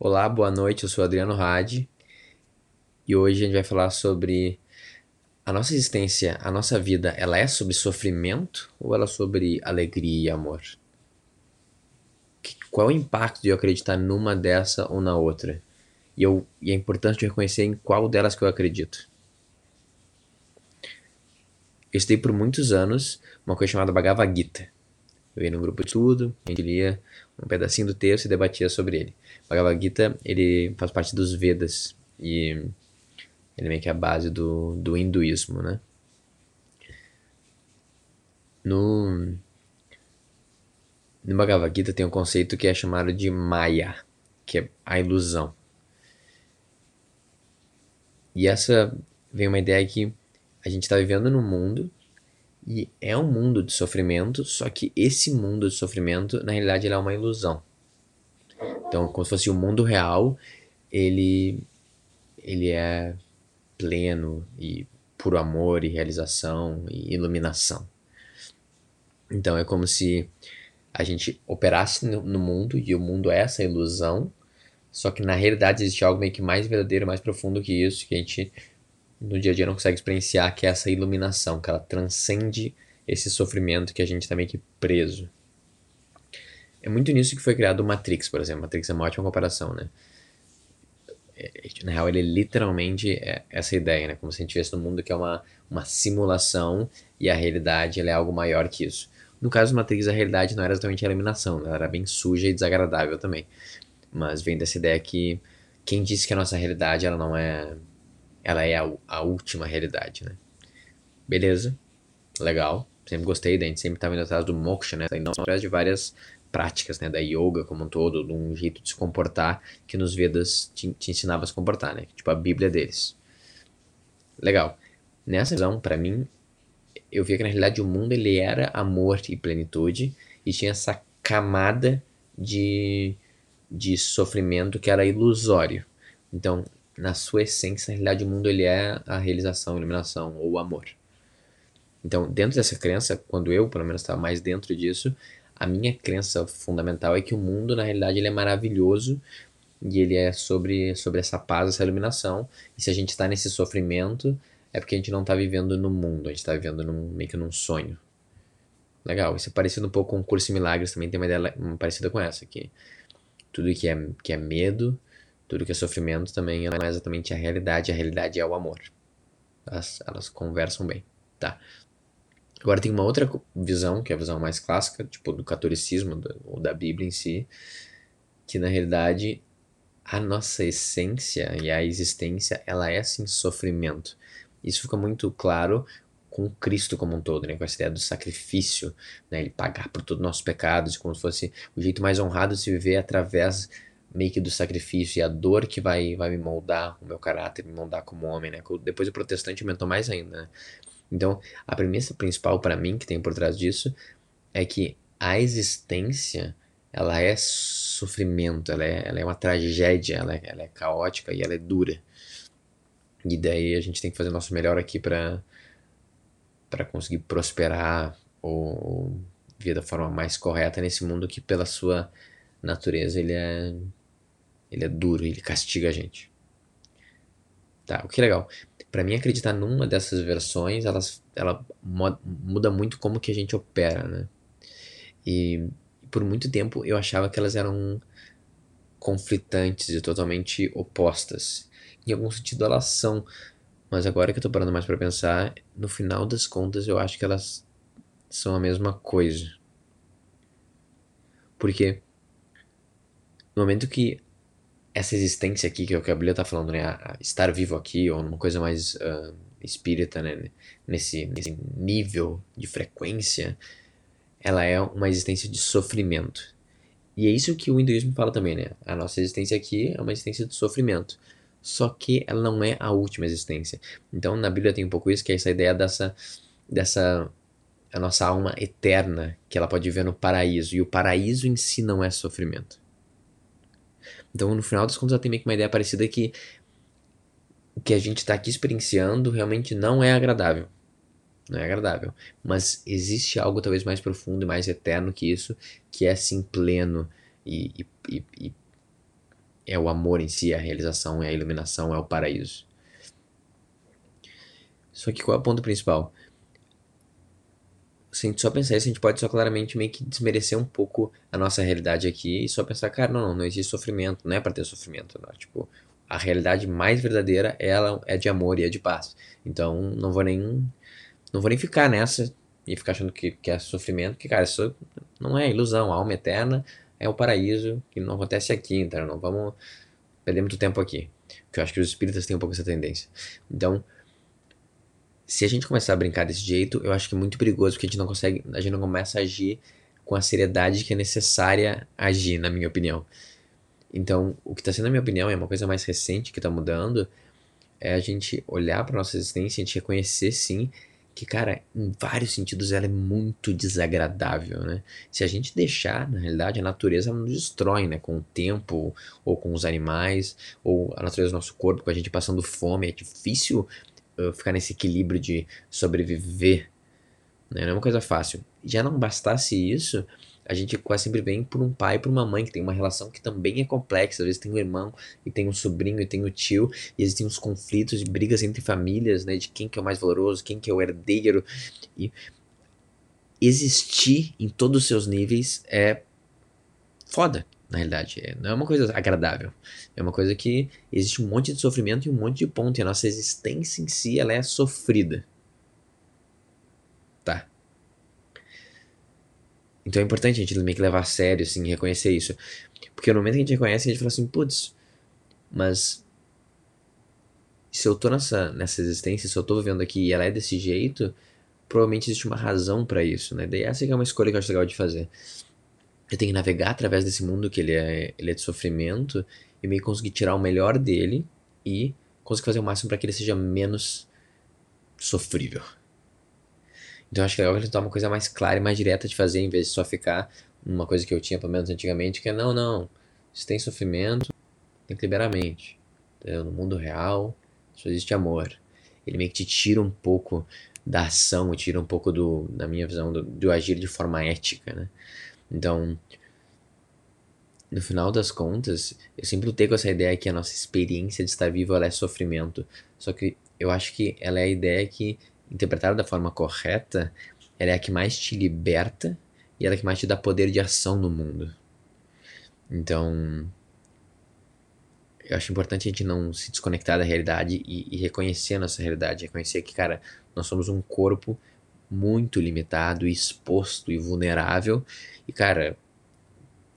Olá, boa noite. Eu sou Adriano Hadi e hoje a gente vai falar sobre a nossa existência, a nossa vida. Ela é sobre sofrimento ou ela é sobre alegria e amor? Qual é o impacto de eu acreditar numa dessa ou na outra? E, eu, e é importante reconhecer em qual delas que eu acredito. Eu estudei por muitos anos uma coisa chamada Bhagavad Gita. Eu ia num grupo de estudo, a gente lia um pedacinho do texto e debatia sobre ele. O Bhagavad Gita, ele faz parte dos Vedas e ele é meio que a base do, do hinduísmo, né? No, no Bhagavad Gita tem um conceito que é chamado de Maya, que é a ilusão. E essa vem uma ideia que a gente está vivendo num mundo e é um mundo de sofrimento, só que esse mundo de sofrimento, na realidade, ele é uma ilusão. Então, como se fosse o mundo real, ele, ele é pleno e puro amor e realização e iluminação. Então, é como se a gente operasse no, no mundo e o mundo é essa ilusão, só que na realidade existe algo meio que mais verdadeiro, mais profundo que isso, que a gente no dia a dia não consegue experienciar, que é essa iluminação, que ela transcende esse sofrimento que a gente está meio que preso. É muito nisso que foi criado o Matrix, por exemplo. Matrix é uma ótima comparação, né? É, na real, ele literalmente é essa ideia, né? Como se a gente tivesse no mundo que é uma, uma simulação e a realidade é algo maior que isso. No caso do Matrix, a realidade não era exatamente a eliminação, ela era bem suja e desagradável também. Mas vem dessa ideia que quem disse que a nossa realidade ela não é ela é a, a última realidade, né? Beleza, legal, sempre gostei, a gente sempre estava indo atrás do moksha, né? Então, atrás de várias práticas, né, da yoga como um todo, de um jeito de se comportar que nos Vedas te, te ensinava a se comportar, né? Tipo a Bíblia deles. Legal. Nessa visão, para mim, eu via que na realidade o mundo ele era amor e plenitude e tinha essa camada de, de sofrimento que era ilusório. Então, na sua essência, na realidade, o mundo ele é a realização, a iluminação ou o amor. Então, dentro dessa crença, quando eu, pelo menos, estava mais dentro disso, a minha crença fundamental é que o mundo, na realidade, ele é maravilhoso e ele é sobre, sobre essa paz, essa iluminação. E se a gente está nesse sofrimento, é porque a gente não está vivendo no mundo, a gente está vivendo num, meio que num sonho. Legal, isso é parecido um pouco com o Curso em Milagres, também tem uma ideia parecida com essa, que tudo que é, que é medo tudo que é sofrimento também não é exatamente a realidade, a realidade é o amor. Elas, elas conversam bem, tá? Agora tem uma outra visão, que é a visão mais clássica, tipo do catolicismo do, ou da Bíblia em si, que na realidade a nossa essência e a existência, ela é sim sofrimento. Isso fica muito claro com Cristo como um todo, né? com essa ideia do sacrifício, né? ele pagar por todos os nossos pecados, como se fosse o jeito mais honrado de se viver através meio que do sacrifício e a dor que vai, vai me moldar o meu caráter, me moldar como homem, né? Depois o protestante aumentou mais ainda, né? Então, a premissa principal para mim que tem por trás disso é que a existência, ela é sofrimento, ela é, ela é uma tragédia, ela é, ela é caótica e ela é dura. E daí a gente tem que fazer o nosso melhor aqui para para conseguir prosperar ou viver da forma mais correta nesse mundo que pela sua natureza ele é ele é duro, ele castiga a gente. Tá, o que é legal. Para mim acreditar numa dessas versões, elas, ela muda muito como que a gente opera, né? E por muito tempo eu achava que elas eram conflitantes e totalmente opostas. Em algum sentido elas são, mas agora que eu tô parando mais para pensar, no final das contas eu acho que elas são a mesma coisa. Porque no momento que essa existência aqui, que é o que a Bíblia está falando, né? A estar vivo aqui, ou numa coisa mais uh, espírita, né? Nesse, nesse nível de frequência, ela é uma existência de sofrimento. E é isso que o hinduísmo fala também, né? A nossa existência aqui é uma existência de sofrimento. Só que ela não é a última existência. Então, na Bíblia tem um pouco isso, que é essa ideia dessa, dessa a nossa alma eterna, que ela pode viver no paraíso. E o paraíso em si não é sofrimento. Então, no final das contas, ela tem meio que uma ideia parecida que o que a gente está aqui experienciando realmente não é agradável. Não é agradável. Mas existe algo talvez mais profundo e mais eterno que isso, que é assim pleno e, e, e, é o amor em si, é a realização, é a iluminação, é o paraíso. Só que qual é o ponto principal? Se a gente só pensar isso, a gente pode só claramente meio que desmerecer um pouco a nossa realidade aqui e só pensar, cara, não, não, não existe sofrimento, não é para ter sofrimento, não. Tipo, a realidade mais verdadeira, ela é de amor e é de paz. Então, não vou nem não vou nem ficar nessa e ficar achando que, que é sofrimento, que, cara, isso não é ilusão, a alma eterna é o paraíso que não acontece aqui, então não vamos perder muito tempo aqui. Porque eu acho que os espíritas têm um pouco essa tendência. Então, se a gente começar a brincar desse jeito, eu acho que é muito perigoso, porque a gente não consegue, a gente não começa a agir com a seriedade que é necessária agir, na minha opinião. Então, o que está sendo, na minha opinião, é uma coisa mais recente que está mudando, é a gente olhar para nossa existência, a gente reconhecer sim que, cara, em vários sentidos ela é muito desagradável, né? Se a gente deixar, na realidade, a natureza nos destrói, né? Com o tempo, ou com os animais, ou a natureza do nosso corpo, com a gente passando fome. É difícil ficar nesse equilíbrio de sobreviver, né? Não é uma coisa fácil. Já não bastasse isso, a gente quase sempre vem por um pai e por uma mãe que tem uma relação que também é complexa. Às vezes tem um irmão e tem um sobrinho e tem um tio, e existem uns conflitos e brigas entre famílias, né? De quem que é o mais valoroso, quem que é o herdeiro. E existir em todos os seus níveis é foda, na realidade. É, não é uma coisa agradável. É uma coisa que existe um monte de sofrimento e um monte de ponto. E a nossa existência em si, ela é sofrida. Então é importante a gente meio que levar a sério, assim, reconhecer isso. Porque no momento que a gente reconhece, a gente fala assim, putz, mas se eu tô nessa, nessa existência, se eu tô vivendo aqui e ela é desse jeito, provavelmente existe uma razão para isso, né? Daí essa é uma escolha que eu acho legal de fazer. Eu tenho que navegar através desse mundo que ele é, ele é de sofrimento e meio que conseguir tirar o melhor dele e conseguir fazer o máximo para que ele seja menos sofrível. Então acho que é legal ele uma coisa mais clara e mais direta de fazer, em vez de só ficar uma coisa que eu tinha, pelo menos antigamente, que é não, não, se tem sofrimento, tem que liberar a mente. Entendeu? No mundo real, só existe amor. Ele meio que te tira um pouco da ação, tira um pouco do, na minha visão, do, do agir de forma ética, né? Então, no final das contas, eu sempre lutei com essa ideia que a nossa experiência de estar vivo é sofrimento. Só que eu acho que ela é a ideia que interpretada da forma correta, ela é a que mais te liberta e ela é a que mais te dá poder de ação no mundo. Então, eu acho importante a gente não se desconectar da realidade e, e reconhecer a nossa realidade, reconhecer que, cara, nós somos um corpo muito limitado, exposto e vulnerável. E, cara,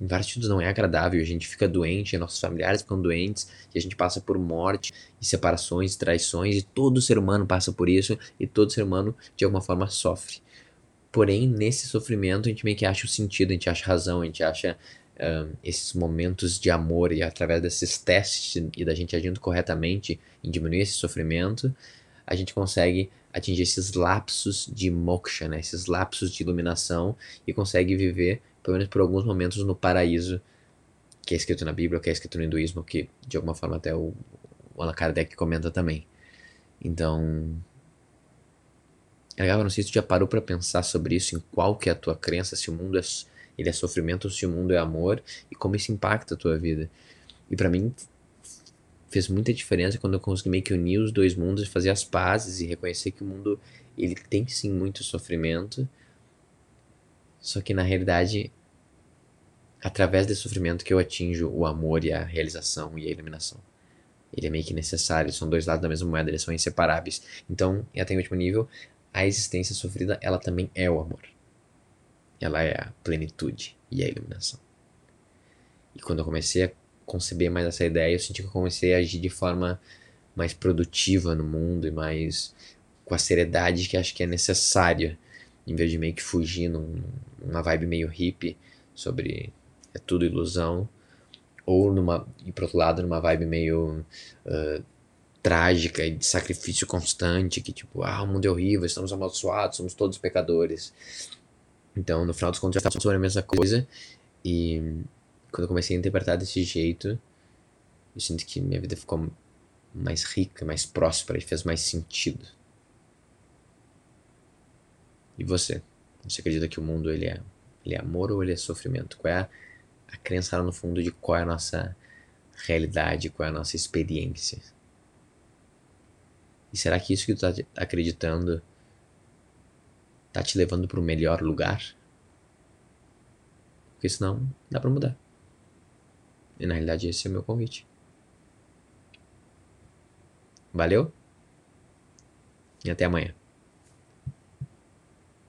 em vários sentidos não é agradável, a gente fica doente, nossos familiares ficam doentes, e a gente passa por morte, e separações, traições, e todo ser humano passa por isso, e todo ser humano de alguma forma sofre. Porém, nesse sofrimento, a gente meio que acha o sentido, a gente acha razão, a gente acha esses momentos de amor, e através desses testes e da gente agindo corretamente em diminuir esse sofrimento, a gente consegue atingir esses lapsos de moksha, né? esses lapsos de iluminação, e consegue viver pelo menos por alguns momentos, no paraíso que é escrito na Bíblia, que é escrito no hinduísmo, que de alguma forma até o, Allan Kardec comenta também. Então, é legal, não sei se tu já parou para pensar sobre isso, em qual que é a tua crença, se o mundo é, ele é sofrimento ou se o mundo é amor, e como isso impacta a tua vida. E para mim, fez muita diferença quando eu consegui meio que unir os dois mundos, fazer as pazes e reconhecer que o mundo, ele tem sim muito sofrimento, só que na realidade, através desse sofrimento que eu atinjo o amor e a realização e a iluminação. Ele é meio que necessário, são dois lados da mesma moeda, eles são inseparáveis. Então, e até o último nível, a existência sofrida, ela também é o amor. Ela é a plenitude e a iluminação. E quando eu comecei a conceber mais essa ideia, eu senti que eu comecei a agir de forma mais produtiva no mundo e mais com a seriedade que acho que é necessária em vez de meio que fugir num, numa vibe meio hippie sobre é tudo ilusão, ou numa, e pro outro lado, numa vibe meio uh, trágica e de sacrifício constante, que tipo, ah, o mundo é horrível, estamos amaldiçoados, somos todos pecadores. Então, no final dos contos, já estava sobre a mesma coisa, e quando eu comecei a interpretar desse jeito, eu sinto que minha vida ficou mais rica, mais próspera e fez mais sentido. E você? Você acredita que o mundo ele é, ele é amor ou ele é sofrimento? Qual é a, a crença lá no fundo de qual é a nossa realidade, qual é a nossa experiência? E será que isso que tu tá acreditando tá te levando para o melhor lugar? Porque senão dá para mudar. E na realidade esse é o meu convite. Valeu? E até amanhã.